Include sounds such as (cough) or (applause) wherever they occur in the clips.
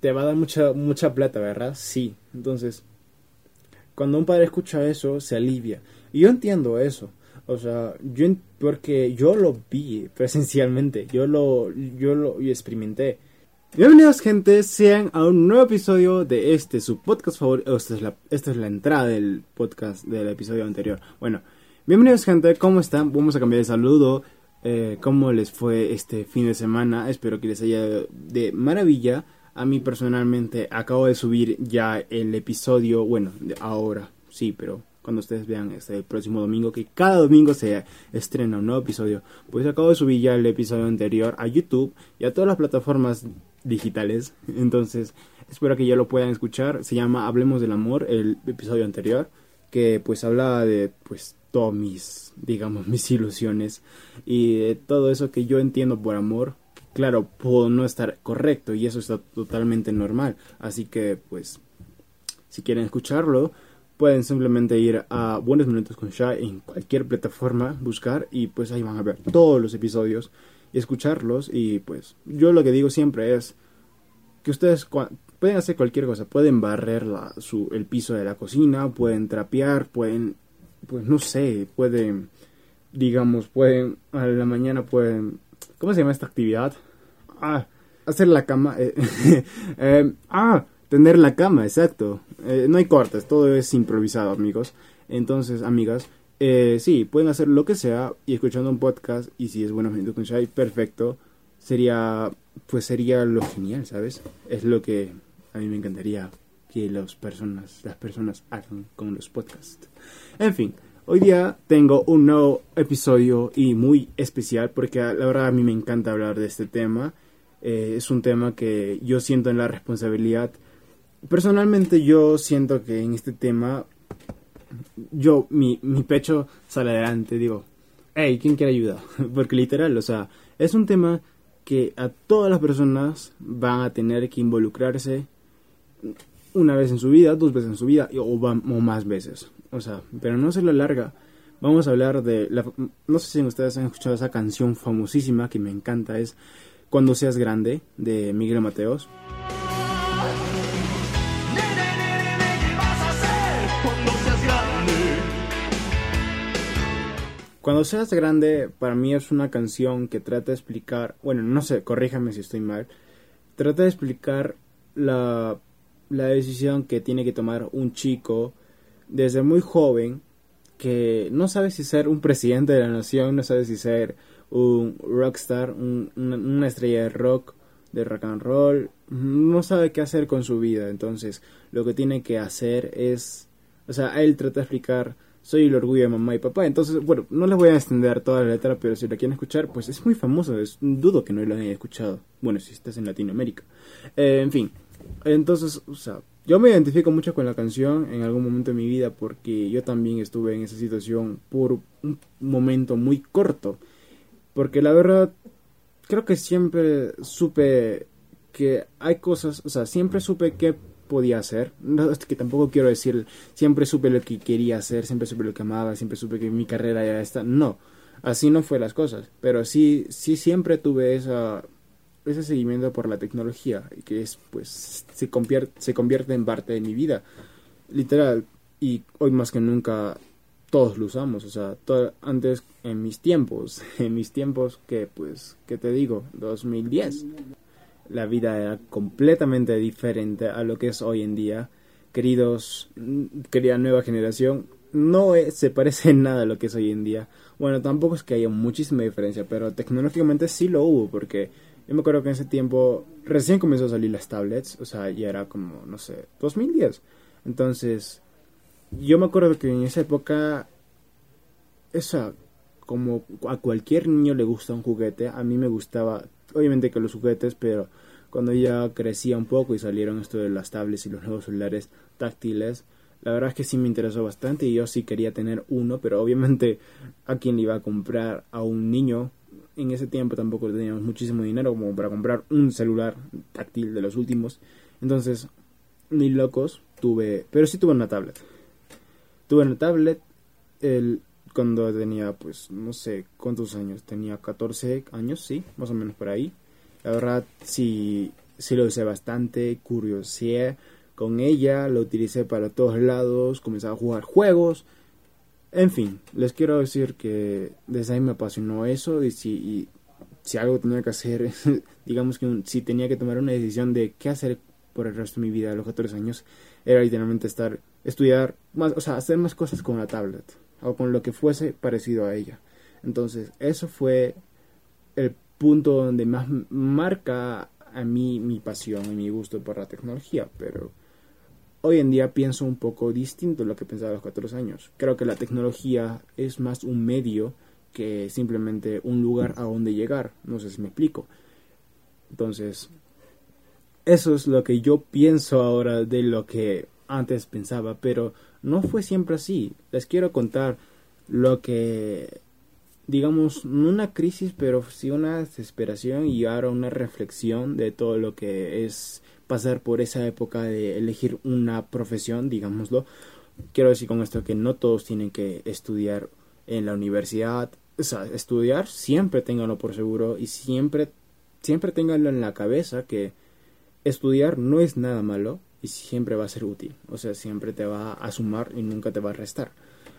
te va a dar mucha, mucha plata, ¿verdad? Sí. Entonces, cuando un padre escucha eso, se alivia. Y yo entiendo eso. O sea, yo porque yo lo vi presencialmente, yo lo yo lo experimenté. Bienvenidos gente, sean a un nuevo episodio de este su podcast favorito. Esta es la esta es la entrada del podcast del episodio anterior. Bueno, bienvenidos gente, ¿cómo están? Vamos a cambiar de saludo. Eh, ¿Cómo les fue este fin de semana? Espero que les haya de maravilla. A mí personalmente acabo de subir ya el episodio, bueno, de ahora, sí, pero cuando ustedes vean este próximo domingo, que cada domingo se estrena un nuevo episodio, pues acabo de subir ya el episodio anterior a YouTube y a todas las plataformas digitales. (laughs) Entonces, espero que ya lo puedan escuchar. Se llama Hablemos del Amor, el episodio anterior, que pues hablaba de pues todas mis, digamos, (laughs) mis ilusiones y de todo eso que yo entiendo por amor. Claro, puedo no estar correcto y eso está totalmente normal. Así que pues, si quieren escucharlo, pueden simplemente ir a Buenos Minutos con Shai en cualquier plataforma, buscar y pues ahí van a ver todos los episodios y escucharlos y pues yo lo que digo siempre es que ustedes pueden hacer cualquier cosa, pueden barrer la, su, el piso de la cocina, pueden trapear, pueden, pues no sé, pueden, digamos, pueden, a la mañana pueden, ¿cómo se llama esta actividad? Ah, hacer la cama, eh, (laughs) eh, ah, Tener la cama, exacto. Eh, no hay cortes, todo es improvisado, amigos. Entonces, amigas, eh, sí, pueden hacer lo que sea y escuchando un podcast y si es bueno con Shai, perfecto. Sería, pues sería lo genial, ¿sabes? Es lo que a mí me encantaría que las personas, las personas hagan con los podcasts. En fin, hoy día tengo un nuevo episodio y muy especial porque la verdad a mí me encanta hablar de este tema. Eh, es un tema que yo siento en la responsabilidad personalmente yo siento que en este tema, yo, mi, mi pecho sale adelante, digo, hey, ¿quién quiere ayuda? (laughs) Porque literal, o sea, es un tema que a todas las personas van a tener que involucrarse una vez en su vida, dos veces en su vida o, o más veces. O sea, pero no se lo larga. Vamos a hablar de la, no sé si ustedes han escuchado esa canción famosísima que me encanta es Cuando seas grande de Miguel Mateos. Cuando seas grande, para mí es una canción que trata de explicar, bueno, no sé, corríjame si estoy mal, trata de explicar la, la decisión que tiene que tomar un chico desde muy joven que no sabe si ser un presidente de la nación, no sabe si ser un rockstar, un, una, estrella de rock, de rock and roll, no sabe qué hacer con su vida. Entonces, lo que tiene que hacer es, o sea, él trata de explicar soy el orgullo de mamá y papá. Entonces, bueno, no les voy a extender toda la letra, pero si la quieren escuchar, pues es muy famoso. Es, dudo que no lo hayan escuchado. Bueno, si estás en Latinoamérica. Eh, en fin, entonces, o sea, yo me identifico mucho con la canción en algún momento de mi vida porque yo también estuve en esa situación por un momento muy corto. Porque la verdad, creo que siempre supe que hay cosas, o sea, siempre supe que podía hacer. Que tampoco quiero decir, siempre supe lo que quería hacer, siempre supe lo que amaba, siempre supe que mi carrera era esta. No, así no fue las cosas. Pero sí, sí siempre tuve esa, ese seguimiento por la tecnología, que es, pues, se convierte, se convierte en parte de mi vida. Literal. Y hoy más que nunca todos lo usamos, o sea, antes en mis tiempos, (laughs) en mis tiempos que pues, ¿qué te digo? 2010 la vida era completamente diferente a lo que es hoy en día. Queridos, querida nueva generación, no se parece en nada a lo que es hoy en día. Bueno, tampoco es que haya muchísima diferencia, pero tecnológicamente sí lo hubo, porque yo me acuerdo que en ese tiempo recién comenzó a salir las tablets, o sea, ya era como, no sé, 2010. Entonces, yo me acuerdo que en esa época, esa, como a cualquier niño le gusta un juguete, a mí me gustaba obviamente que los juguetes, pero cuando ya crecía un poco y salieron esto de las tablets y los nuevos celulares táctiles, la verdad es que sí me interesó bastante y yo sí quería tener uno, pero obviamente a quien le iba a comprar a un niño, en ese tiempo tampoco teníamos muchísimo dinero como para comprar un celular táctil de los últimos, entonces ni locos tuve, pero sí tuve una tablet. Tuve una tablet, el, cuando tenía, pues, no sé cuántos años, tenía 14 años, sí, más o menos por ahí. La verdad, sí, sí lo usé bastante, curioseé con ella, lo utilicé para todos lados, comencé a jugar juegos, en fin, les quiero decir que desde ahí me apasionó eso y si, si algo tenía que hacer, (laughs) digamos que si tenía que tomar una decisión de qué hacer por el resto de mi vida a los 14 años, era literalmente estar, estudiar más, o sea, hacer más cosas con la tablet o con lo que fuese parecido a ella. Entonces, eso fue el punto donde más marca a mí mi pasión y mi gusto por la tecnología, pero hoy en día pienso un poco distinto a lo que pensaba a los 14 años. Creo que la tecnología es más un medio que simplemente un lugar a donde llegar. No sé si me explico. Entonces, eso es lo que yo pienso ahora de lo que antes pensaba, pero no fue siempre así. Les quiero contar lo que, digamos, no una crisis, pero sí una desesperación y ahora una reflexión de todo lo que es pasar por esa época de elegir una profesión, digámoslo. Quiero decir con esto que no todos tienen que estudiar en la universidad. O sea, estudiar siempre ténganlo por seguro y siempre, siempre ténganlo en la cabeza que estudiar no es nada malo y siempre va a ser útil. O sea, siempre te va a sumar y nunca te va a restar.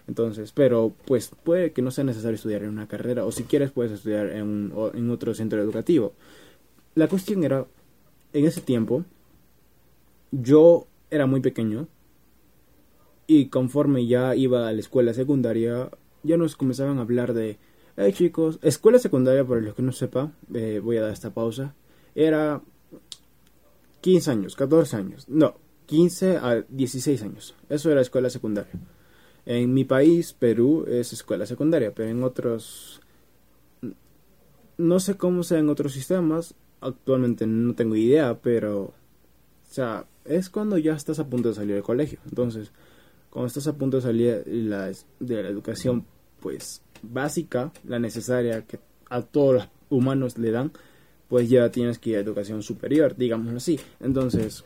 Entonces, pero pues puede que no sea necesario estudiar en una carrera o si quieres puedes estudiar en, en otro centro educativo. La cuestión era, en ese tiempo, yo era muy pequeño y conforme ya iba a la escuela secundaria, ya nos comenzaban a hablar de, hey chicos, escuela secundaria, para los que no sepa, eh, voy a dar esta pausa, era 15 años, 14 años, no, 15 a 16 años, eso era escuela secundaria. En mi país, Perú, es escuela secundaria, pero en otros, no sé cómo sea en otros sistemas, actualmente no tengo idea, pero, o sea, es cuando ya estás a punto de salir del colegio. Entonces, cuando estás a punto de salir la, de la educación, pues básica, la necesaria que a todos los humanos le dan, pues ya tienes que ir a educación superior, digamos así. Entonces,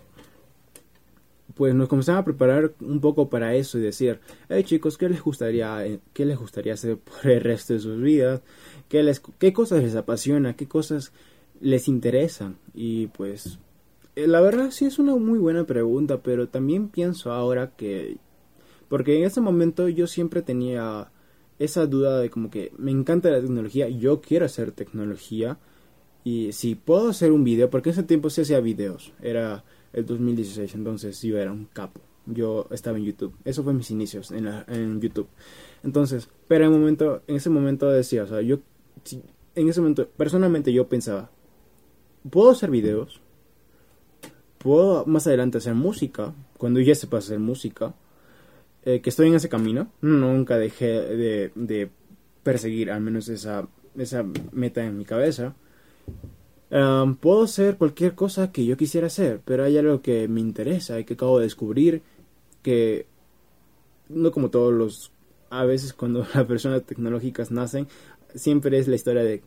pues nos comenzamos a preparar un poco para eso y decir, hey chicos, ¿qué les gustaría, qué les gustaría hacer por el resto de sus vidas? ¿Qué, les, qué cosas les apasiona? ¿Qué cosas les interesan? Y pues eh, la verdad sí es una muy buena pregunta, pero también pienso ahora que... Porque en ese momento yo siempre tenía esa duda de como que me encanta la tecnología, yo quiero hacer tecnología y si puedo hacer un video, porque en ese tiempo sí hacía videos, era el 2016, entonces yo era un capo, yo estaba en YouTube, eso fue mis inicios en, en YouTube, entonces, pero en, momento, en ese momento decía, o sea, yo, en ese momento, personalmente yo pensaba, puedo hacer videos, puedo más adelante hacer música, cuando ya sepa hacer música, eh, que estoy en ese camino, nunca dejé de, perseguir al menos esa, esa meta en mi cabeza. Puedo hacer cualquier cosa que yo quisiera hacer, pero hay algo que me interesa y que acabo de descubrir que no como todos los a veces cuando (laughs) las personas tecnológicas nacen siempre es la historia de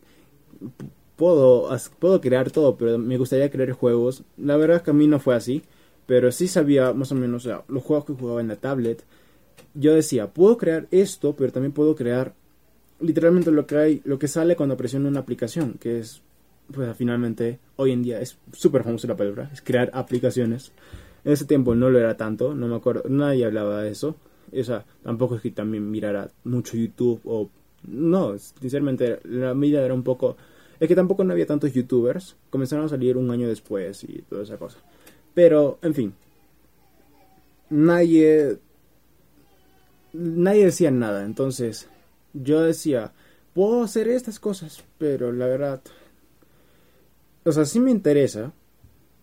puedo, puedo crear todo, pero me gustaría crear juegos. La verdad que a mí no fue así, pero sí sabía más o menos los juegos que jugaba en la tablet. Yo decía, puedo crear esto, pero también puedo crear literalmente lo que hay, lo que sale cuando presiono una aplicación, que es, pues finalmente, hoy en día es súper famosa la palabra, es crear aplicaciones. En ese tiempo no lo era tanto, no me acuerdo, nadie hablaba de eso. O sea, tampoco es que también mirara mucho YouTube o... No, sinceramente la vida era un poco es que tampoco no había tantos youtubers. Comenzaron a salir un año después y toda esa cosa. Pero, en fin. Nadie. Nadie decía nada. Entonces, yo decía, puedo hacer estas cosas, pero la verdad. O sea, sí me interesa.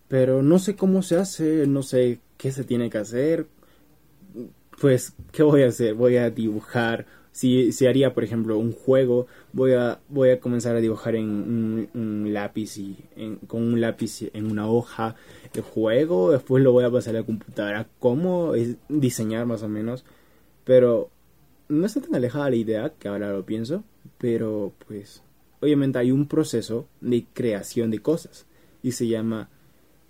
Pero no sé cómo se hace, no sé qué se tiene que hacer. Pues, ¿qué voy a hacer? Voy a dibujar si, si haría, por ejemplo, un juego, voy a, voy a comenzar a dibujar en un, lápiz y con un lápiz en una hoja el juego, después lo voy a pasar a la computadora, cómo diseñar más o menos, pero no está tan alejada la idea que ahora lo pienso, pero pues obviamente hay un proceso de creación de cosas y se llama,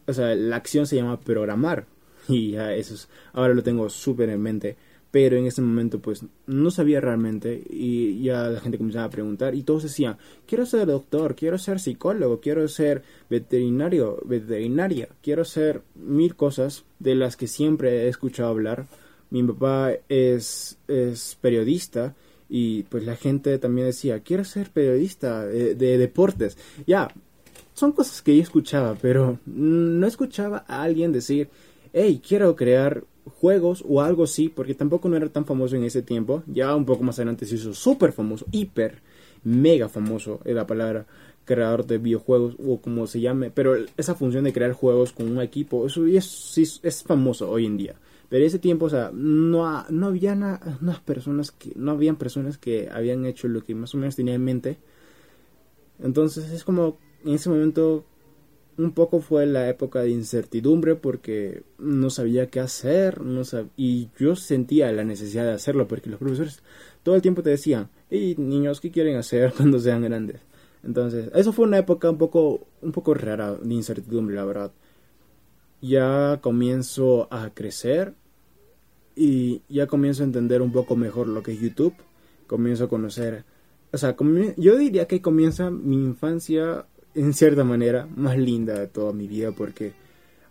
o sea, la acción se llama programar (laughs) y ya eso es, ahora lo tengo súper en mente pero en ese momento pues no sabía realmente y ya la gente comenzaba a preguntar y todos decían, quiero ser doctor, quiero ser psicólogo, quiero ser veterinario, veterinaria, quiero ser mil cosas de las que siempre he escuchado hablar. Mi papá es, es periodista y pues la gente también decía, quiero ser periodista de, de deportes. Ya, son cosas que yo escuchaba, pero no escuchaba a alguien decir, hey, quiero crear juegos o algo así, porque tampoco no era tan famoso en ese tiempo. Ya un poco más adelante se hizo súper famoso, hiper, mega famoso es la palabra creador de videojuegos o como se llame, pero esa función de crear juegos con un equipo, eso es, es famoso hoy en día. Pero ese tiempo, o sea, no, no había personas que, no habían personas que habían hecho lo que más o menos tenía en mente. Entonces es como, en ese momento un poco fue la época de incertidumbre porque no sabía qué hacer no y yo sentía la necesidad de hacerlo porque los profesores todo el tiempo te decían, hey niños, ¿qué quieren hacer (laughs) cuando sean grandes? Entonces, eso fue una época un poco, un poco rara de incertidumbre, la verdad. Ya comienzo a crecer y ya comienzo a entender un poco mejor lo que es YouTube. Comienzo a conocer, o sea, yo diría que comienza mi infancia en cierta manera, más linda de toda mi vida porque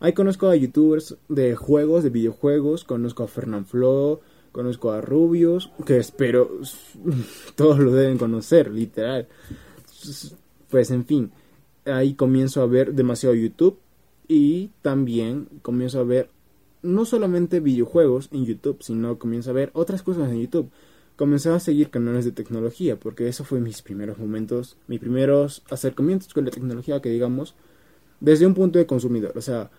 ahí conozco a youtubers de juegos, de videojuegos, conozco a Flo, conozco a Rubius, que espero (laughs) todos lo deben conocer, literal. Pues en fin, ahí comienzo a ver demasiado YouTube y también comienzo a ver no solamente videojuegos en YouTube, sino comienzo a ver otras cosas en YouTube. Comencé a seguir canales de tecnología, porque eso fue mis primeros momentos, mis primeros acercamientos con la tecnología, que digamos, desde un punto de consumidor, o sea,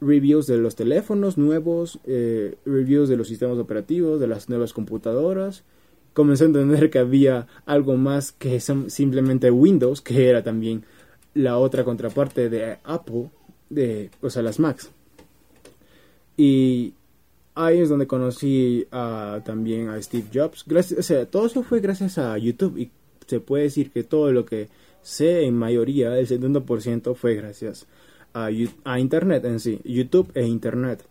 reviews de los teléfonos nuevos, eh, reviews de los sistemas operativos, de las nuevas computadoras. Comencé a entender que había algo más que simplemente Windows, que era también la otra contraparte de Apple, de, o sea, las Macs. Y ahí es donde conocí también a Steve Jobs. Gracias, o sea, todo eso fue gracias a YouTube y se puede decir que todo lo que sé en mayoría, el 70% fue gracias a, a Internet en sí, YouTube e Internet.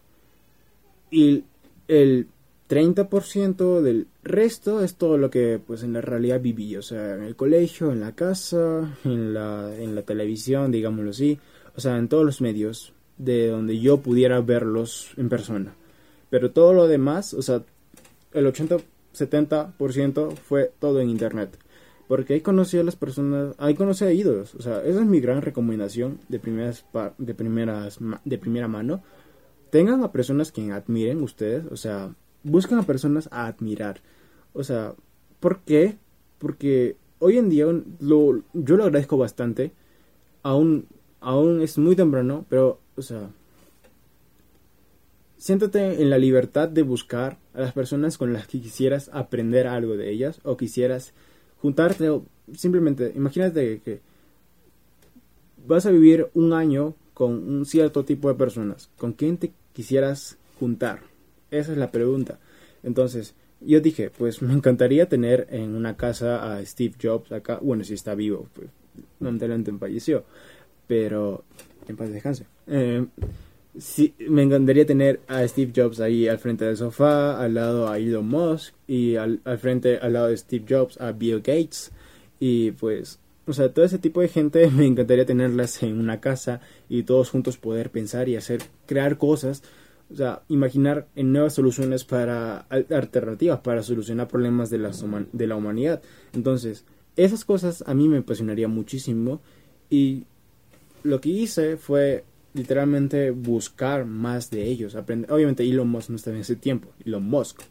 Y el 30% del resto es todo lo que pues en la realidad viví, o sea, en el colegio, en la casa, en la, en la televisión, digámoslo así, o sea, en todos los medios de donde yo pudiera verlos en persona. Pero todo lo demás, o sea, el 80-70% fue todo en internet. Porque ahí conocí a las personas, ahí conocí a ídolos. O sea, esa es mi gran recomendación de, primeras, de, primeras, de primera mano. Tengan a personas que admiren ustedes, o sea, busquen a personas a admirar. O sea, ¿por qué? Porque hoy en día lo, yo lo agradezco bastante. Aún, aún es muy temprano, pero, o sea, Siéntate en la libertad de buscar a las personas con las que quisieras aprender algo de ellas o quisieras juntarte o simplemente imagínate que vas a vivir un año con un cierto tipo de personas. ¿Con quién te quisieras juntar? Esa es la pregunta. Entonces, yo dije, pues me encantaría tener en una casa a Steve Jobs acá. Bueno, si está vivo, pues lamentablemente falleció. Pero en paz descanse. Eh, me encantaría tener a Steve Jobs ahí al frente del sofá, al lado a Elon Musk y al, frente, al lado de Steve Jobs a Bill Gates y pues, o sea, todo ese tipo de gente (laughs) me encantaría tenerlas en una casa y todos juntos poder pensar y hacer, crear cosas, o sea, imaginar en nuevas soluciones para, alternativas para solucionar problemas de la, de la humanidad. Entonces, esas cosas a mí me apasionaría muchísimo y lo que hice fue literalmente buscar más de ellos. Aprender. Obviamente Elon Musk no estaba en ese tiempo, Elon Musk.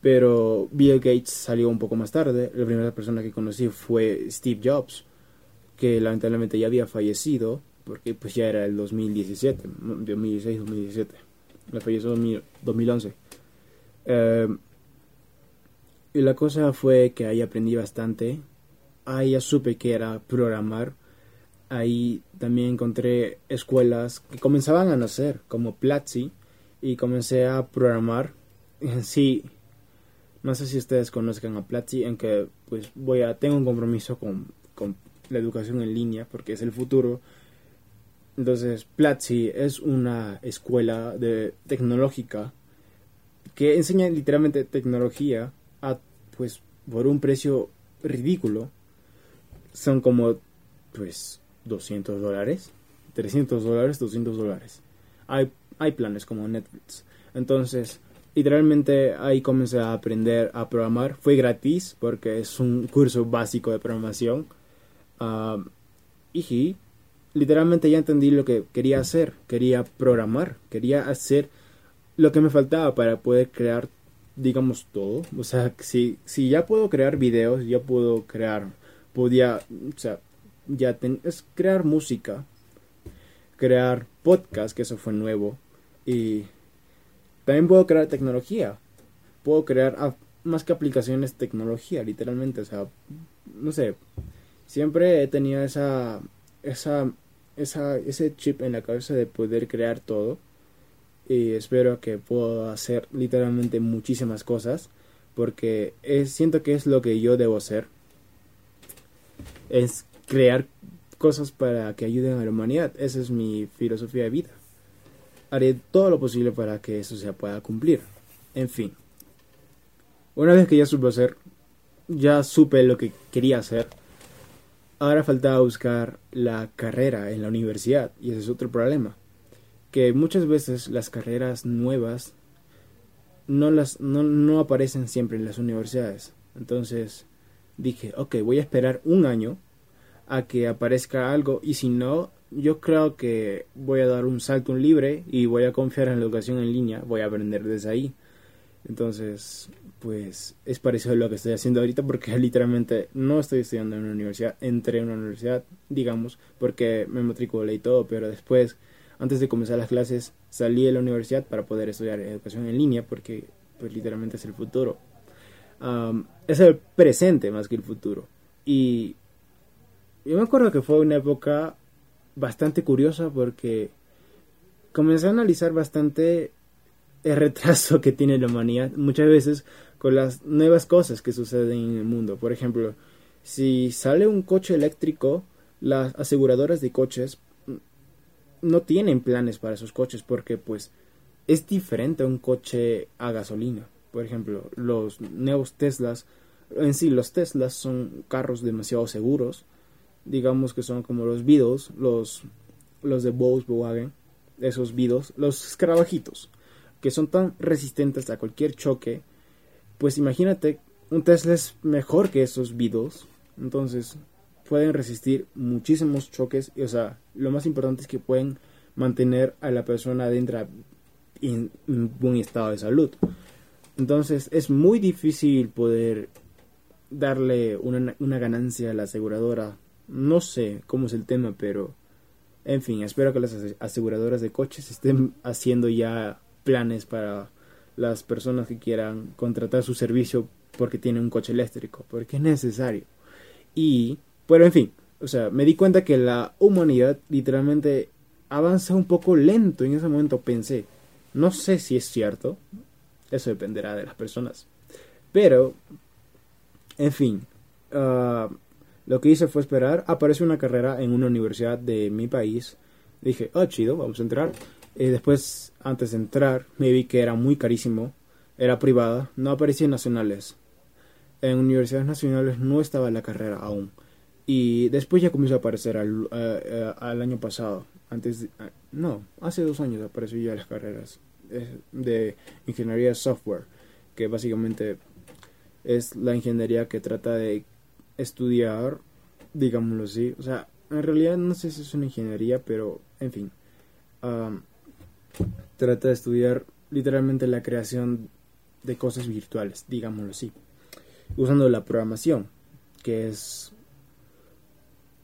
Pero Bill Gates salió un poco más tarde. La primera persona que conocí fue Steve Jobs, que lamentablemente ya había fallecido, porque pues ya era el 2017, 2016-2017. Le falleció en 2011. Eh, y la cosa fue que ahí aprendí bastante. Ahí ya supe que era programar ahí también encontré escuelas que comenzaban a nacer, como Platzi, y comencé a programar. (laughs) Sí, no sé si ustedes conozcan a Platzi, en que pues voy a, tengo un compromiso con, con la educación en línea, porque es el futuro. Entonces, Platzi es una escuela de tecnológica que enseña literalmente tecnología a, pues, por un precio ridículo. Son como, pues, 200 dólares, 300 dólares, 200 dólares. Hay, hay planes como Netflix. Entonces, literalmente ahí comencé a aprender a programar. Fue gratis porque es un curso básico de programación. Ah, y literalmente ya entendí lo que quería hacer. Quería programar. Quería hacer lo que me faltaba para poder crear, digamos, todo. O sea, si, si ya puedo crear videos, ya puedo crear, podía, o sea, ya es crear música, crear podcast, que eso fue nuevo, y también puedo crear tecnología. Puedo crear más que aplicaciones tecnología, literalmente. O sea, no sé. Siempre he tenido esa, esa, esa, ese chip en la cabeza de poder crear todo. Y espero que pueda hacer literalmente muchísimas cosas. Porque es, siento que es lo que yo debo hacer. Es crear cosas para que ayuden a la humanidad. Esa es mi filosofía de vida haré todo lo posible para que eso se pueda cumplir. En fin. Una vez que ya supe hacer, ya supe lo que quería hacer, ahora faltaba buscar la carrera en la universidad y ese es otro problema. Que muchas veces las carreras nuevas no, las, no, no aparecen siempre en las universidades. Entonces dije, ok, voy a esperar un año a que aparezca algo y si no, yo creo que voy a dar un salto libre y voy a confiar en la educación en línea, voy a aprender desde ahí. Entonces, pues es parecido a lo que estoy haciendo ahorita porque (laughs) literalmente no estoy estudiando en una universidad, entré en una universidad, digamos, porque me matriculé y todo, pero después, antes de comenzar las clases, salí de la universidad para poder estudiar educación en línea porque pues literalmente es el futuro. es el presente más que el futuro. Y yo me acuerdo que fue una época bastante curiosa porque comencé a analizar bastante el retraso que tiene la humanidad muchas veces con las nuevas cosas que suceden en el mundo. Por ejemplo, si sale un coche eléctrico, las aseguradoras de coches no tienen planes para esos coches porque pues es diferente a un coche a gasolina. Por ejemplo, los nuevos Teslas, en sí los Teslas son carros demasiado seguros digamos que son como los Beatles, los, los de Volkswagen, esos Beatles, los escarabajitos, que son tan resistentes a cualquier choque, pues imagínate, un Tesla es mejor que esos Beatles, entonces pueden resistir muchísimos choques, y, o sea, lo más importante es que pueden mantener a la persona dentro en buen estado de salud. Entonces es muy difícil poder darle una, una ganancia a la aseguradora no sé cómo es el tema, pero en fin, espero que las aseguradoras de coches estén haciendo ya planes para las personas que quieran contratar su servicio porque tienen un coche eléctrico, porque es necesario. Y, pero en fin, o sea, me di cuenta que la humanidad literalmente avanza un poco lento. En ese momento pensé, no sé si es cierto, eso dependerá de las personas. Pero, en fin, uh, lo que hice fue esperar. Apareció una carrera en una universidad de mi país. Dije, oh, chido, vamos a entrar. Y después, antes de entrar, me vi que era muy carísimo. Era privada, no aparecía en nacionales. En universidades nacionales no estaba la carrera aún. Y después ya comenzó a aparecer al, al año pasado. Antes, no, hace dos años apareció ya las carreras de ingeniería de software, que básicamente es la ingeniería que trata de estudiar, digámoslo así. O sea, en realidad no sé si es una ingeniería, pero en fin. trata de estudiar literalmente la creación de cosas virtuales, digámoslo así. Usando la programación, que es,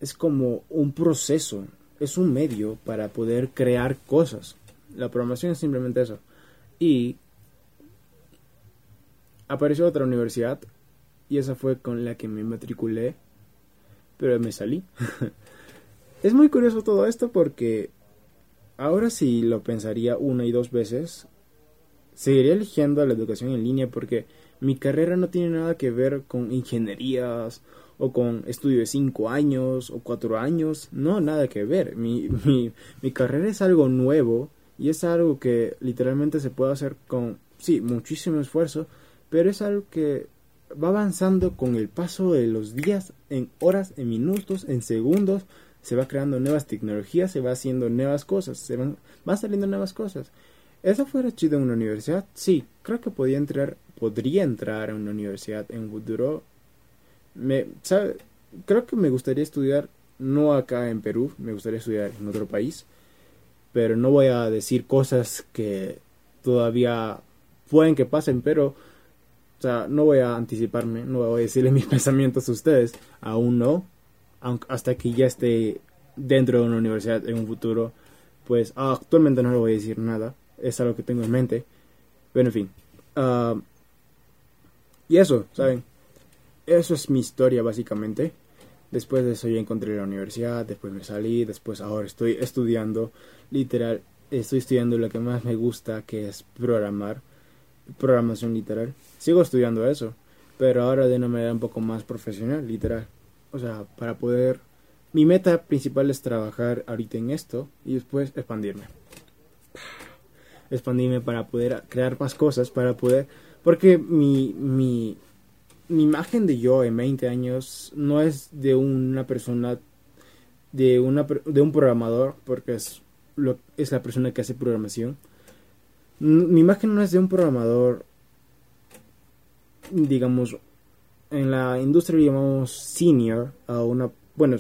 es como un proceso, es un medio para poder crear cosas. La programación es simplemente eso. Y apareció otra universidad y esa fue con la que me matriculé, pero me salí. (laughs) es muy curioso todo esto porque ahora sí lo pensaría una y dos veces, seguiría eligiendo la educación en línea porque mi carrera no tiene nada que ver con ingenierías o con estudio de cinco años o cuatro años, no, nada que ver. Mi, (laughs) mi, mi carrera es algo nuevo y es algo que literalmente se puede hacer con sí, muchísimo esfuerzo, pero es algo que va avanzando con el paso de los días, en horas, en minutos, en segundos, se va creando nuevas tecnologías, se va haciendo nuevas cosas, se van, van saliendo nuevas cosas. ¿Eso fuera chido en una universidad? Sí, creo que podía entrar, podría entrar a una universidad en futuro. Me, ¿sabe? Creo que me gustaría estudiar, no acá en Perú, me gustaría estudiar en otro país, pero no voy a decir cosas que todavía pueden que pasen, pero o sea, no voy a anticiparme, no voy a decirle (laughs) mis pensamientos a ustedes, aún no, hasta que ya esté dentro de una universidad en un futuro, pues actualmente no le voy a decir nada, es algo que tengo en mente, pero en fin. Ah, y eso, ¿saben? Eso es mi historia básicamente. Después de eso ya encontré la universidad, después me salí, después ahora estoy estudiando, literal, estoy estudiando lo que más me gusta, que es programar, programación literal. Sigo estudiando eso, pero ahora de una manera un poco más profesional, literal. O sea, para poder... Mi meta principal es trabajar ahorita en esto y después expandirme. Expandirme para poder crear más cosas, para poder... Porque mi, mi, mi imagen de yo en 20 años no es de una persona, de, una, de un programador, porque es, lo, es la persona que hace programación. Mi imagen no es de un programador, digamos, en la industria llamamos senior a una, bueno,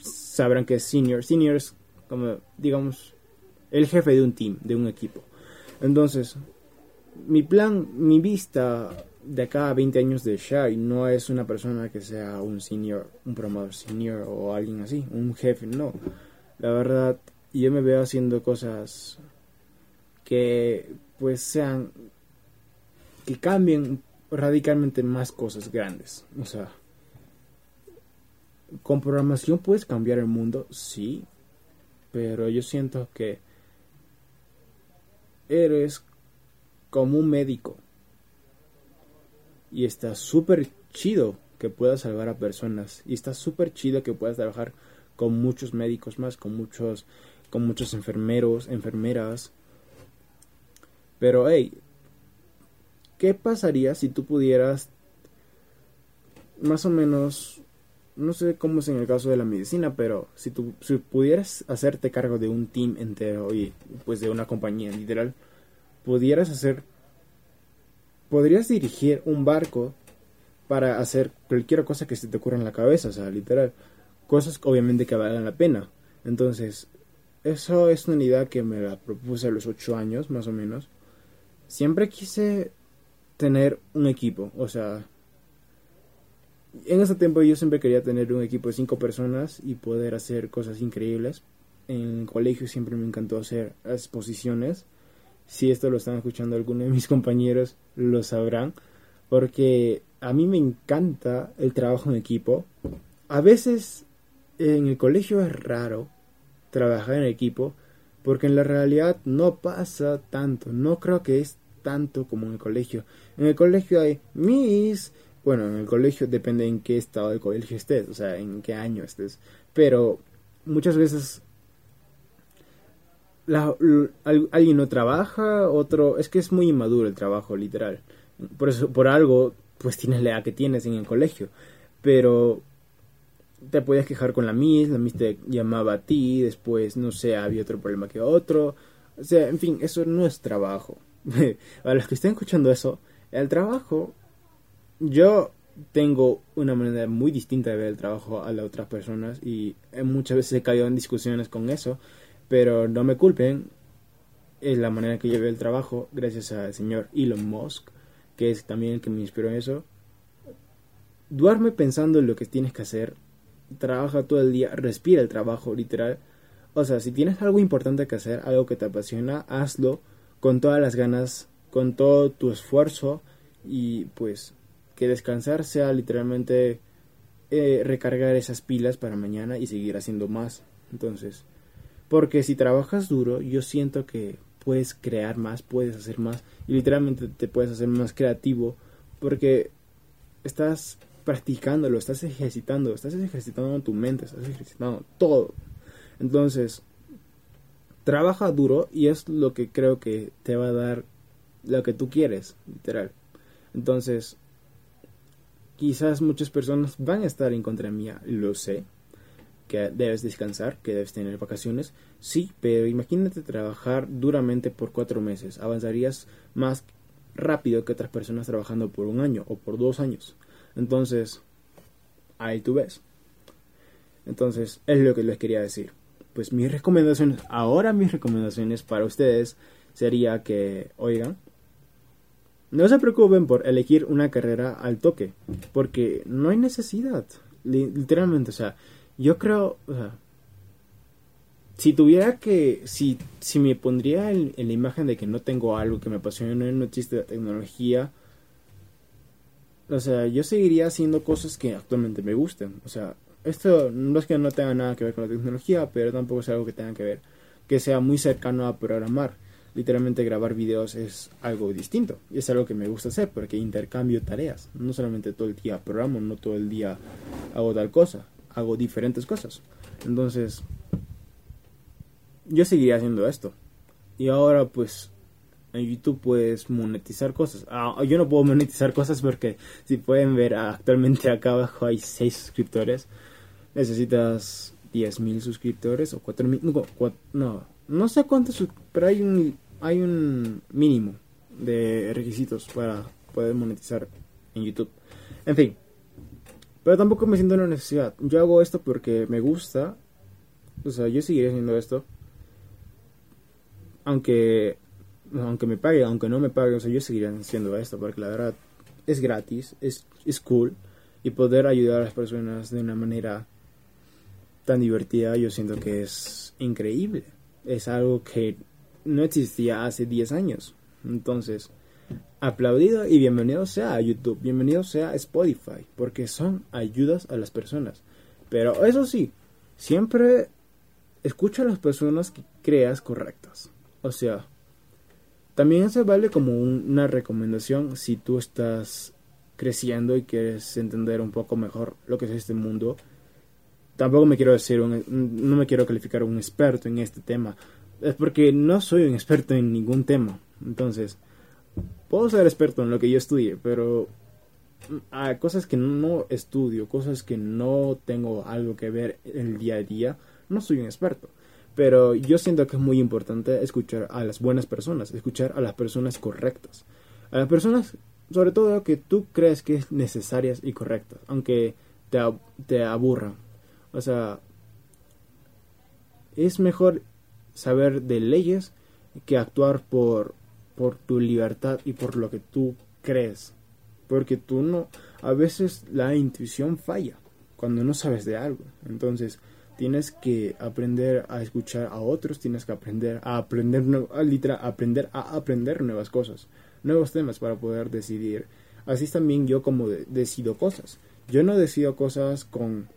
sabrán que es senior. Senior es como, digamos, el jefe de un team, de un equipo. Entonces, mi plan, mi vista de acá a 20 años de Shai no es una persona que sea un senior, un programador senior o alguien así, un jefe, no. La verdad, yo me veo haciendo cosas que pues sean que cambien radicalmente más cosas grandes. O sea, con programación puedes cambiar el mundo, sí, pero yo siento que eres como un médico y está súper chido que puedas salvar a personas y está súper chido que puedas trabajar con muchos médicos más, con muchos con muchos enfermeros, enfermeras. Pero hey, ¿Qué pasaría si tú pudieras más o menos, no sé cómo es en el caso de la medicina, pero si tú si pudieras hacerte cargo de un team entero y pues de una compañía literal, pudieras hacer, podrías dirigir un barco para hacer cualquier cosa que se te ocurra en la cabeza, o sea, literal, cosas obviamente que valgan la pena. Entonces, eso es una idea que me la propuse a los ocho años, más o menos. Siempre quise tener un equipo. O sea, en ese tiempo yo siempre quería tener un equipo de cinco personas y poder hacer cosas increíbles. En el colegio siempre me encantó hacer exposiciones. Si esto lo están escuchando algunos de mis (laughs) compañeros, lo sabrán. Porque a mí me encanta el trabajo en equipo. A veces en el colegio es raro trabajar en equipo porque en la realidad no pasa tanto. No creo que es tanto como en el colegio. En el colegio hay mis, bueno, en el colegio depende en qué estado del colegio estés, o sea, en qué año estés, pero muchas veces alguien no trabaja, otro, es que es muy inmaduro el trabajo, literal. Por eso, por algo, pues tienes la edad que tienes en el colegio, pero te podías quejar con la Miss, la Miss te llamaba a ti, después, no sé, había otro problema que otro. O sea, en fin, eso no es trabajo. (laughs) a los que estén escuchando eso, el trabajo, yo tengo una manera muy distinta de ver el trabajo a las otras personas y muchas veces he caído en discusiones con eso, pero no me culpen, es la manera que yo veo el trabajo gracias al señor Elon Musk, que es también el que me inspiró en eso. Duerme pensando en lo que tienes que hacer, trabaja todo el día, respira el trabajo, literal. O sea, si tienes algo importante que hacer, algo que te apasiona, hazlo con todas las ganas, con todo tu esfuerzo y pues que descansar sea literalmente eh, recargar esas pilas para mañana y seguir haciendo más. Entonces, porque si trabajas duro, yo siento que puedes crear más, puedes hacer más y literalmente te puedes hacer más creativo porque estás practicándolo, estás ejercitando, estás ejercitando tu mente, estás ejercitando todo. Entonces, trabaja duro y es lo que creo que te va a dar lo que tú quieres, literal. Entonces, quizás muchas personas van a estar en contra mía, lo sé, que debes descansar, que debes tener vacaciones, sí, pero imagínate trabajar duramente por cuatro meses, avanzarías más rápido que otras personas trabajando por un año o por dos años. Entonces, ahí tú ves. Entonces, es lo que les quería decir. Pues mis recomendaciones, ahora mis recomendaciones para ustedes sería que, oigan, no se preocupen por elegir una carrera al toque, porque no hay necesidad, literalmente, o sea, yo creo, o sea, si tuviera que, si, si me pondría en, la imagen de que no tengo algo que me apasione, no existe la tecnología, o sea, yo seguiría haciendo cosas que actualmente me gusten. O sea, esto no es que no tenga nada que ver con la tecnología, pero tampoco es algo que tenga que ver, que sea muy cercano a programar. Literalmente grabar videos es algo distinto y es algo que me gusta hacer porque intercambio tareas. No solamente todo el día programo, no todo el día hago tal cosa, hago diferentes cosas. Entonces, yo seguiría haciendo esto. Y ahora pues en YouTube puedes monetizar cosas. Ah, yo no puedo monetizar cosas porque si pueden ver actualmente acá abajo hay 6 suscriptores. Necesitas 10.000 suscriptores o 4.000. No, no, no sé cuántos, pero hay un, hay un mínimo de requisitos para poder monetizar en YouTube. En fin. Pero tampoco me siento en la necesidad. Yo hago esto porque me gusta. O sea, yo seguiré haciendo esto. Aunque aunque me pague, aunque no me pague, o sea, yo haciendo esto porque la verdad es gratis, es, es cool y poder ayudar a las personas de una manera tan divertida, yo siento que es increíble. Es algo que no existía hace 10 años. Entonces, aplaudido y bienvenido sea a YouTube, bienvenido sea a Spotify, porque son ayudas a las personas. Pero eso sí, siempre escucha a las personas que creas correctas. O sea, también se vale como una recomendación si tú estás creciendo y quieres entender un poco mejor lo que es este mundo. Tampoco me quiero decir, no me quiero calificar un experto en este tema. Es porque no soy un experto en ningún tema. Entonces, puedo ser experto en lo que yo estudie, pero hay cosas que no estudio, cosas que no tengo algo que ver el día a día, no soy un experto. Pero yo siento que es muy importante escuchar a las buenas personas, escuchar a las personas correctas. A las personas, sobre todo, que tú crees que es necesarias y correctas, aunque te, te aburran. O sea, es mejor saber de leyes que actuar por, por tu libertad y por lo que tú crees. Porque tú no, a veces la intuición falla cuando no sabes de algo. Entonces, tienes que aprender a escuchar a otros, tienes que aprender a aprender, a, aprender a aprender nuevas cosas, nuevos temas para poder decidir. Así es también yo como decido cosas. Yo no decido cosas con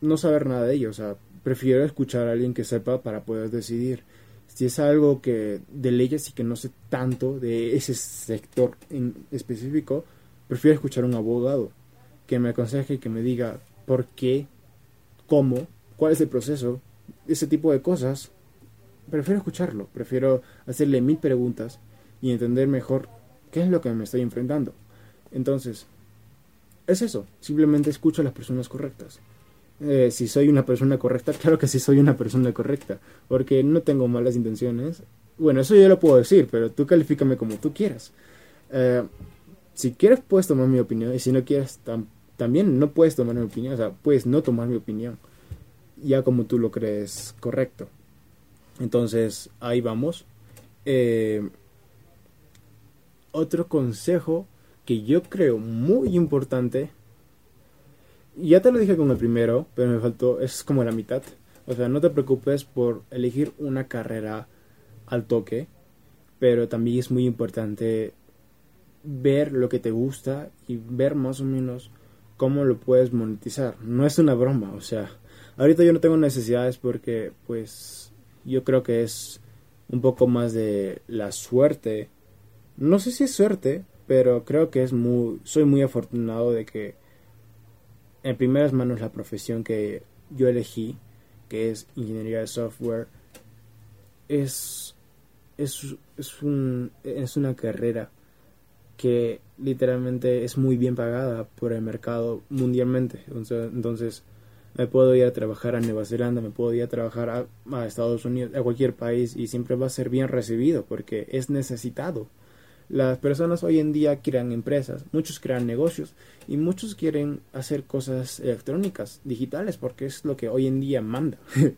no saber nada de ello, o sea, prefiero escuchar a alguien que sepa para poder decidir. Si es algo que de leyes y que no sé tanto de ese sector en específico, prefiero escuchar a un abogado que me aconseje y que me diga por qué cómo, cuál es el proceso, ese tipo de cosas, prefiero escucharlo, prefiero hacerle mil preguntas y entender mejor qué es lo que me estoy enfrentando. Entonces, es eso, simplemente escucho a las personas correctas. Eh, si soy una persona correcta, (laughs) claro que sí soy una persona correcta, porque no tengo malas intenciones. Bueno, eso yo lo puedo decir, pero tú califícame como tú quieras. Eh, si quieres puedes tomar mi opinión y si no quieres también no puedes tomar mi opinión, o sea, puedes no tomar mi opinión, ya como tú lo crees correcto. Entonces, ahí vamos. Eh, otro consejo que yo creo muy importante, ya te lo dije con el primero, pero me faltó, es como la mitad. O sea, no te preocupes por elegir una carrera al toque, pero también es muy importante ver lo que te gusta y ver más o menos cómo lo puedes monetizar. No es una broma, o sea, ahorita yo no tengo necesidades porque pues yo creo que es un poco más de la suerte. No sé si es suerte, pero creo que es muy soy muy afortunado de que en primeras manos la profesión que yo elegí, que es ingeniería de software, es es, es, un, es una carrera que literalmente es muy bien pagada por el mercado mundialmente. Entonces, me puedo ir a trabajar a Nueva Zelanda, me puedo ir a trabajar a, Estados Unidos, a cualquier país y siempre va a ser bien recibido porque es necesitado. Las personas hoy en día crean empresas, muchos crean negocios y muchos quieren hacer cosas electrónicas, digitales, porque es lo que hoy en día manda. (laughs)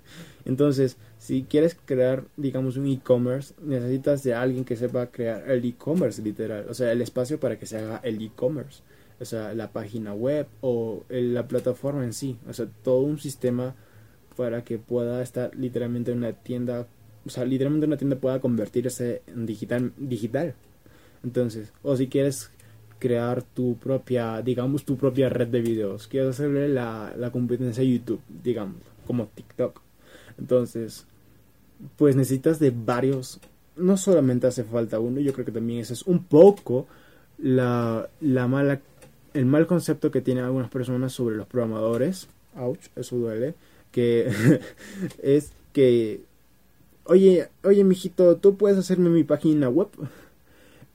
Entonces, si quieres crear, digamos, un e-commerce, necesitas de alguien que sepa crear el e-commerce literal, o sea, el espacio para que se haga el e-commerce, o sea, la página web o la plataforma en sí, o sea, todo un sistema para que pueda estar literalmente en una tienda, o sea, literalmente una tienda pueda convertirse en digital, digital. Entonces, o si quieres crear tu propia, digamos, tu propia red de videos, quieres hacerle la, la competencia a YouTube, digamos, como TikTok. Entonces, pues necesitas de varios, no solamente hace falta uno, yo creo que también ese es un poco la, la mala, el mal concepto que tienen algunas personas sobre los programadores, ouch, eso duele, que (laughs) es que, oye, oye, mijito, tú puedes hacerme mi página web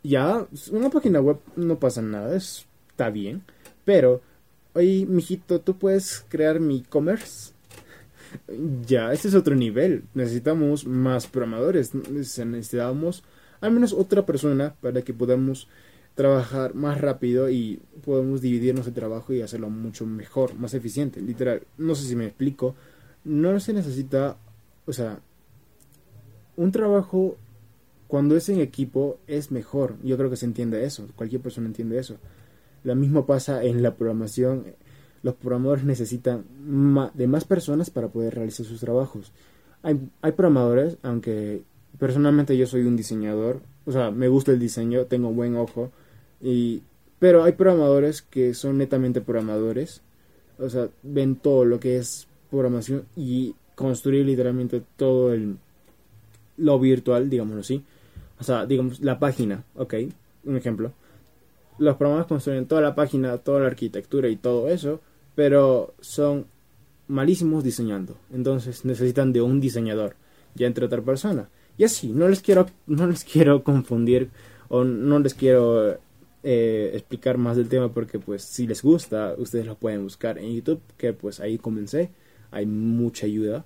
ya, una página web no pasa nada, está bien. Pero, oye, mijito, ¿tú puedes crear mi e-commerce? (laughs) Ya, ese es otro nivel. Necesitamos más programadores. Necesitamos al menos otra persona para que podamos trabajar más rápido y podamos dividirnos el trabajo y hacerlo mucho mejor, más eficiente. Literal, no sé si me explico. No se necesita, o sea, un trabajo cuando es en equipo es mejor. Yo creo que se entiende eso. Cualquier persona entiende eso. Lo mismo pasa en la programación. Los programadores necesitan de más personas para poder realizar sus trabajos. Hay, hay programadores, aunque personalmente yo soy un diseñador, o sea, me gusta el diseño, tengo buen ojo, y, pero hay programadores que son netamente programadores, o sea, ven todo lo que es programación y construir literalmente todo el, lo virtual, digámoslo así, o sea, digamos, la página, ok, un ejemplo. Los programas construyen toda la página, toda la arquitectura y todo eso, pero son malísimos diseñando. Entonces necesitan de un diseñador, ya entre otra persona. Y así, no les quiero, no les quiero confundir o no les quiero eh, explicar más del tema porque pues si les gusta, ustedes lo pueden buscar en YouTube, que pues ahí comencé. Hay mucha ayuda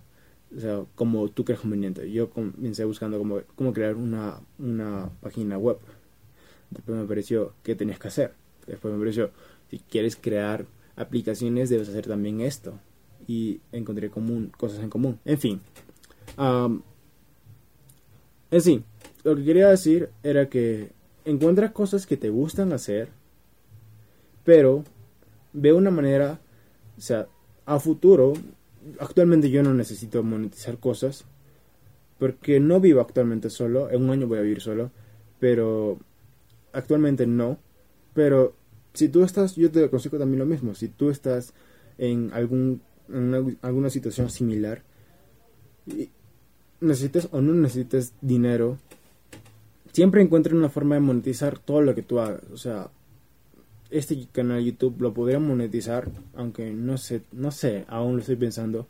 o sea, como tú crees conveniente. Yo comencé buscando cómo, cómo crear una, una página web. Después me pareció qué tenías que hacer. Después me pareció, si quieres crear aplicaciones, debes hacer también esto. Y encontré común, cosas en común. En fin. en sí, lo que quería decir era que encuentra cosas que te gustan hacer, pero ve una manera, o sea, a futuro actualmente yo no necesito monetizar cosas porque no vivo actualmente solo, en un año voy a vivir solo, pero actualmente no, pero si tú estás, yo te aconsejo también lo mismo, si tú estás en algún en alguna situación similar y necesites o no necesites dinero, siempre encuentre una forma de monetizar todo lo que tú hagas, o sea, este canal YouTube lo podría monetizar, aunque no sé, no sé, aún lo estoy pensando.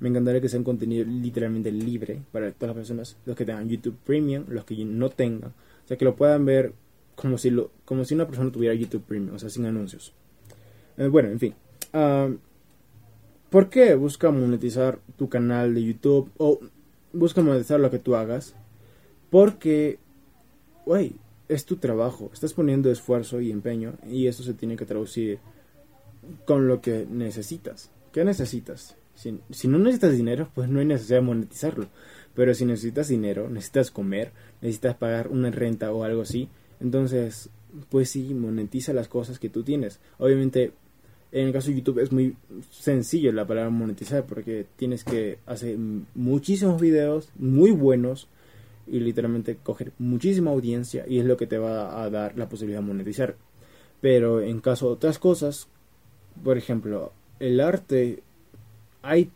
Me encantaría que sea un contenido literalmente libre para todas las personas, los que tengan YouTube Premium, los que no tengan, o sea, que lo puedan ver como si lo, como si una persona tuviera YouTube Premium, o sea, sin anuncios. Eh, bueno, en fin. ¿Por qué busca monetizar tu canal de YouTube o busca monetizar lo que tú hagas? Porque, güey, es tu trabajo, estás poniendo esfuerzo y empeño y eso se tiene que traducir con lo que necesitas. ¿Qué necesitas? Si, no necesitas dinero, pues no hay necesidad de monetizarlo. Pero si necesitas dinero, necesitas comer, necesitas pagar una renta o algo así, entonces, pues sí, monetiza las cosas que tú tienes. Obviamente, en el caso de YouTube es muy sencillo la palabra monetizar porque tienes que hacer muchísimos videos muy buenos y literalmente coger muchísima audiencia y es lo que te va a dar la posibilidad de monetizar. Pero en caso de otras cosas, por ejemplo, el arte, hay,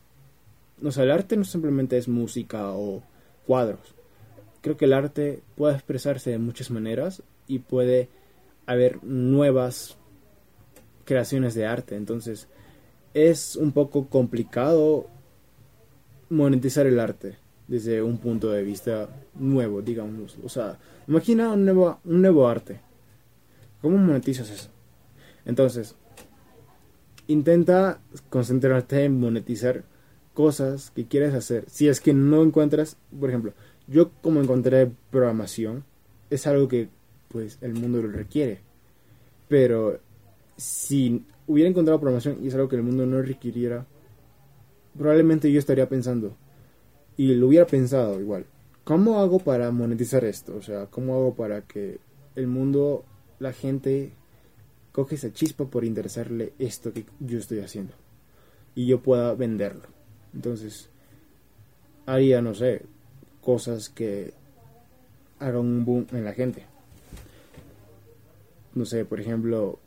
o sea, el arte no simplemente es música o cuadros. Creo que el arte puede expresarse de muchas maneras y puede haber nuevas creaciones de arte. Entonces, es un poco complicado monetizar el arte desde un punto de vista nuevo, digamos. O sea, imagina un nuevo, un nuevo arte. ¿Cómo monetizas eso? Entonces, intenta concentrarte en monetizar cosas que quieres hacer. Si es que no encuentras, por ejemplo, yo como encontré programación, es algo que pues el mundo lo requiere. Pero si hubiera encontrado programación y es algo que el mundo no requiriera, probablemente yo estaría pensando, y lo hubiera pensado igual, ¿cómo hago para monetizar esto? O sea, ¿cómo hago para que el mundo, la gente, coge esa chispa por interesarle esto que yo estoy haciendo? Y yo pueda venderlo. Entonces, haría, no sé, cosas que hagan un boom en la gente. No sé, por ejemplo,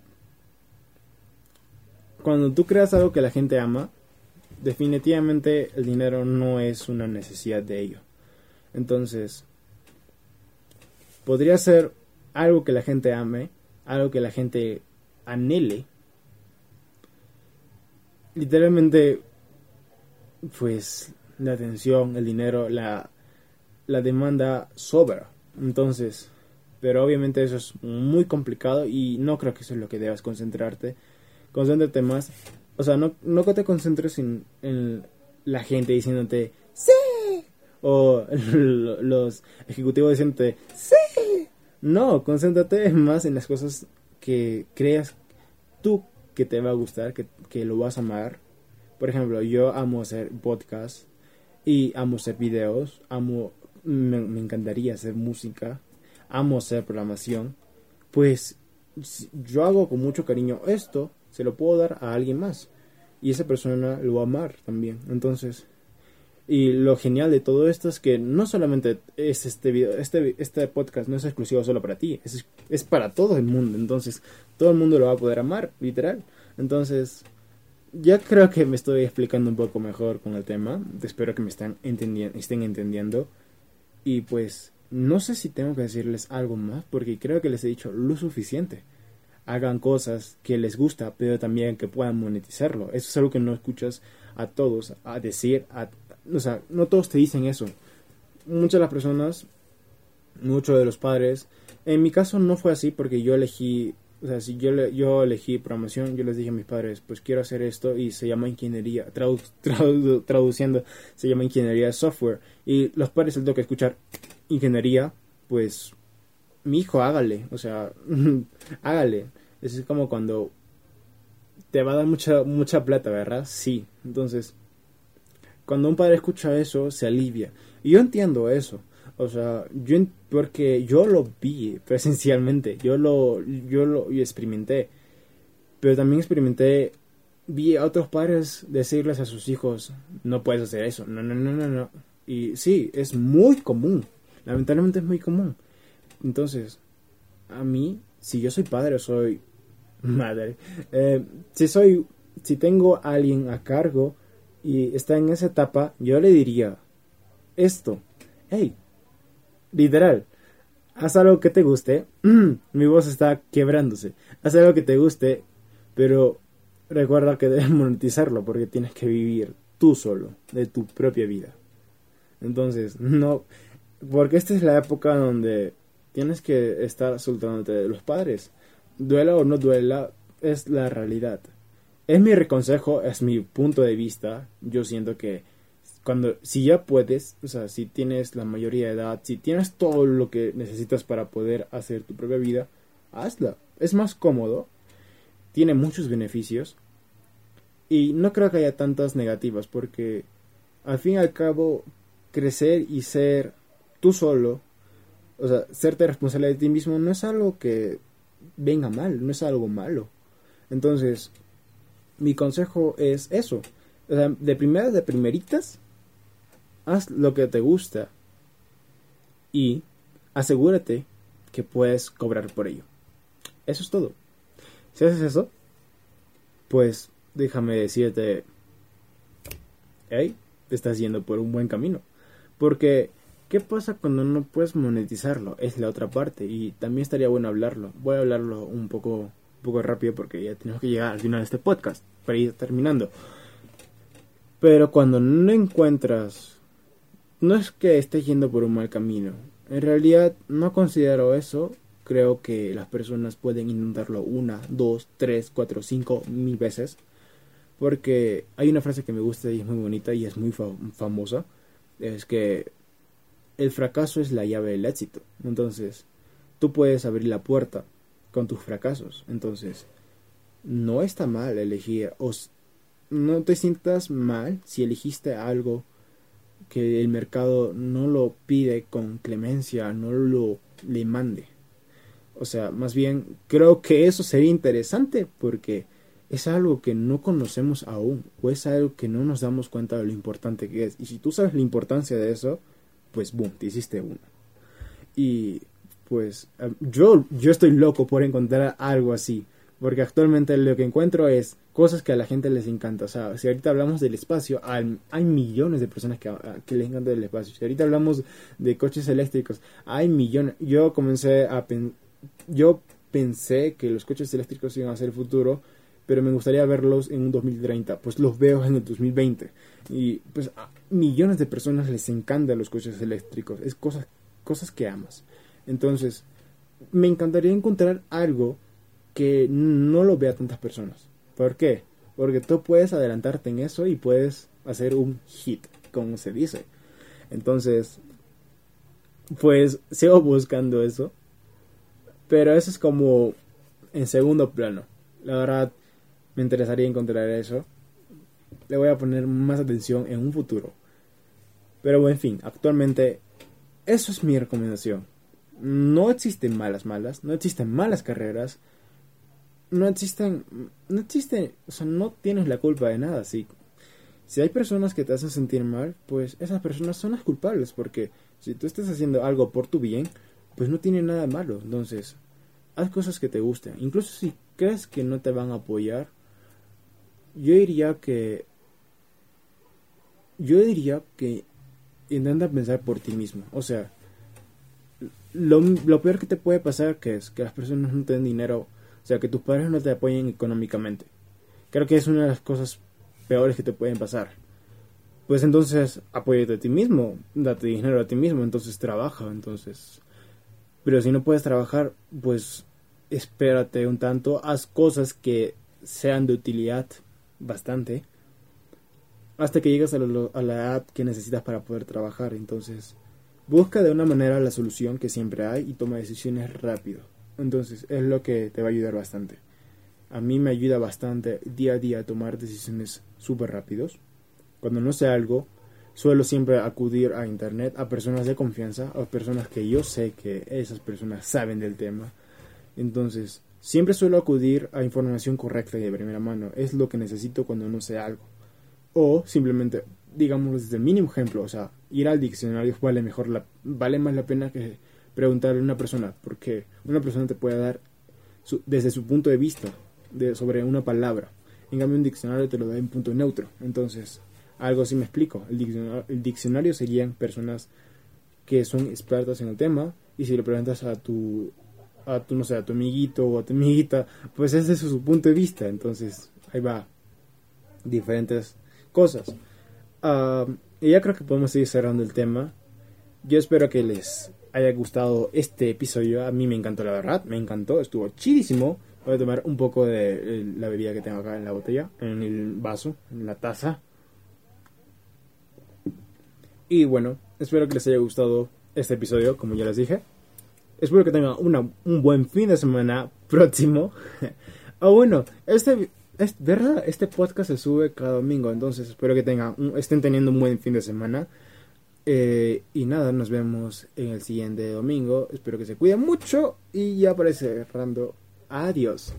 cuando tú creas algo que la gente ama, definitivamente el dinero no es una necesidad de ello. Entonces, podría ser algo que la gente ame, algo que la gente anhele. Literalmente, pues la atención, el dinero, la, la demanda sobra. Entonces, pero obviamente eso es muy complicado y no creo que eso es lo que debas concentrarte. Concéntrate más o sea, no, no te concentres en, la gente diciéndote ¡Sí! O (laughs) los ejecutivos diciéndote ¡Sí! No, concéntrate más en las cosas que creas tú que te va a gustar, que, que lo vas a amar. Por ejemplo, yo amo hacer podcast y amo hacer videos, amo, me, me encantaría hacer música, amo hacer programación. Pues yo hago con mucho cariño esto se lo puedo dar a alguien más y esa persona lo va a amar también. Entonces, y lo genial de todo esto es que no solamente es este video, este, este podcast no es exclusivo solo para ti, es, es para todo el mundo. Entonces, todo el mundo lo va a poder amar, literal. Entonces, ya creo que me estoy explicando un poco mejor con el tema. Espero que me están entendiendo, estén entendiendo. Y pues, no sé si tengo que decirles algo más, porque creo que les he dicho lo suficiente hagan cosas que les gusta, pero también que puedan monetizarlo. Eso es algo que no escuchas a todos a decir, a, o sea, no todos te dicen eso. Muchas de las personas, muchos de los padres, en mi caso no fue así porque yo elegí, o sea, si yo, yo elegí programación, yo les dije a mis padres, pues quiero hacer esto y se llama ingeniería, traduciendo, se llama ingeniería de software. Y los padres les que escuchar ingeniería, pues mi hijo, hágale, o sea, (laughs) hágale. Es como cuando te va a dar mucha, mucha plata, ¿verdad? Sí. Entonces, cuando un padre escucha eso, se alivia. Y yo entiendo eso. O sea, yo porque yo lo vi presencialmente, yo lo, yo lo experimenté. Pero también experimenté, vi a otros padres decirles a sus hijos, no puedes hacer eso, no, no, no, no, no. Y sí, es muy común, lamentablemente es muy común. Entonces, a mí, si yo soy padre o soy madre, eh, si soy, si tengo a alguien a cargo y está en esa etapa, yo le diría esto, hey, literal, haz algo que te guste, (clears throat) mi voz está quebrándose, haz algo que te guste, pero recuerda que debes monetizarlo porque tienes que vivir tú solo, de tu propia vida. Entonces, no, porque esta es la época donde tienes que estar soltándote de los padres. Duela o no duela, es la realidad. Es mi reconsejo, es mi punto de vista. Yo siento que cuando, si ya puedes, o sea, si tienes la mayoría de edad, si tienes todo lo que necesitas para poder hacer tu propia vida, hazla. Es más cómodo, tiene muchos beneficios y no creo que haya tantas negativas porque al fin y al cabo crecer y ser tú solo o sea, serte responsable de ti mismo no es algo que venga mal, no es algo malo. Entonces, mi consejo es eso. O sea, de primeras, de primeritas, haz lo que te gusta y asegúrate que puedes cobrar por ello. Eso es todo. Si haces eso, pues déjame decirte, hey, te estás yendo por un buen camino. Porque ¿Qué pasa cuando no puedes monetizarlo? Es la otra parte y también estaría bueno hablarlo. Voy a hablarlo un poco, un poco rápido porque ya tenemos que llegar al final de este podcast para ir terminando. Pero cuando no encuentras no es que estés yendo por un mal camino. En realidad no considero eso. Creo que las personas pueden intentarlo una, dos, tres, cuatro, cinco, mil veces. Porque hay una frase que me gusta y es muy bonita y es muy famosa. Es que el fracaso es la llave del éxito. Entonces, tú puedes abrir la puerta con tus fracasos. Entonces, no está mal elegir. O no te sientas mal si elegiste algo que el mercado no lo pide con clemencia, no lo le mande. O sea, más bien creo que eso sería interesante porque es algo que no conocemos aún o es algo que no nos damos cuenta de lo importante que es. Y si tú sabes la importancia de eso, pues boom, te hiciste uno. Y pues yo, yo estoy loco por encontrar algo así. Porque actualmente lo que encuentro es cosas que a la gente les encanta. O sea, si ahorita hablamos del espacio, hay, millones de personas que, que les encanta el espacio. Si ahorita hablamos de coches eléctricos, hay millones. Yo comencé a... yo pensé que los coches eléctricos iban a ser el futuro, pero me gustaría verlos en un 2030. Pues los veo en el 2020. Y pues millones de personas les encantan los coches eléctricos. Es cosas, cosas que amas. Entonces, me encantaría encontrar algo que no lo vea tantas personas. ¿Por qué? Porque tú puedes adelantarte en eso y puedes hacer un hit, como se dice. Entonces, pues sigo buscando eso. Pero eso es como en segundo plano. La verdad, me interesaría encontrar eso. Le voy a poner más atención en un futuro. Pero en fin, actualmente eso es mi recomendación. No existen malas malas, no existen malas carreras, no existen, no existen, o sea, no tienes la culpa de nada, sí. Si hay personas que te hacen sentir mal, pues esas personas son las culpables, porque si tú estás haciendo algo por tu bien, pues no tiene nada malo. Entonces, haz cosas que te gusten. Incluso si crees que no te van a apoyar, yo diría que, yo diría que intenta pensar por ti mismo. O sea, lo, lo peor que te puede pasar que es que las personas no te den dinero o sea, que tus padres no te apoyen económicamente. Creo que es una de las cosas peores que te pueden pasar. Pues entonces apóyate a ti mismo, date dinero a ti mismo, entonces trabaja, entonces. Pero si no puedes trabajar, pues espérate un tanto, haz cosas que sean de utilidad bastante hasta que llegas a, a, la edad que necesitas para poder trabajar. Entonces, busca de una manera la solución que siempre hay y toma decisiones rápido. Entonces es lo que te va a ayudar bastante. A mí me ayuda bastante día a día a tomar decisiones súper rápidos. Cuando no sé algo, suelo siempre acudir a internet, a personas de confianza, a personas que yo sé que esas personas saben del tema. Entonces, siempre suelo acudir a información correcta y de primera mano. Es lo que necesito cuando no sé algo. O simplemente, digamos desde el mínimo ejemplo, o sea, ir al diccionario vale mejor la, vale más la pena que preguntarle a una persona, porque una persona te puede dar desde su punto de vista de, sobre una palabra. En cambio, un diccionario te lo da en punto neutro. Entonces, algo así me explico. El diccionario, el diccionario serían personas que son expertas en el tema y si le preguntas a tu a tu no sé a tu amiguito o a tu amiguita pues ese es su punto de vista entonces ahí va diferentes cosas y ya creo que podemos seguir cerrando el tema yo espero que les haya gustado este episodio. A mí me encantó, la verdad. Me encantó, estuvo chidísimo. Voy a tomar un poco de la bebida que tengo acá en la botella, en el vaso, en la taza. Y bueno, espero que les haya gustado este episodio, como ya les dije. Espero que tengan una, un buen fin de semana próximo. (laughs) ah, bueno, este, es verdad, este podcast se sube cada domingo, entonces espero que tengan, estén teniendo un buen fin de semana. Eh, y nada, nos vemos en el siguiente domingo. Espero que se cuiden mucho y ya parece cerrando. Adiós.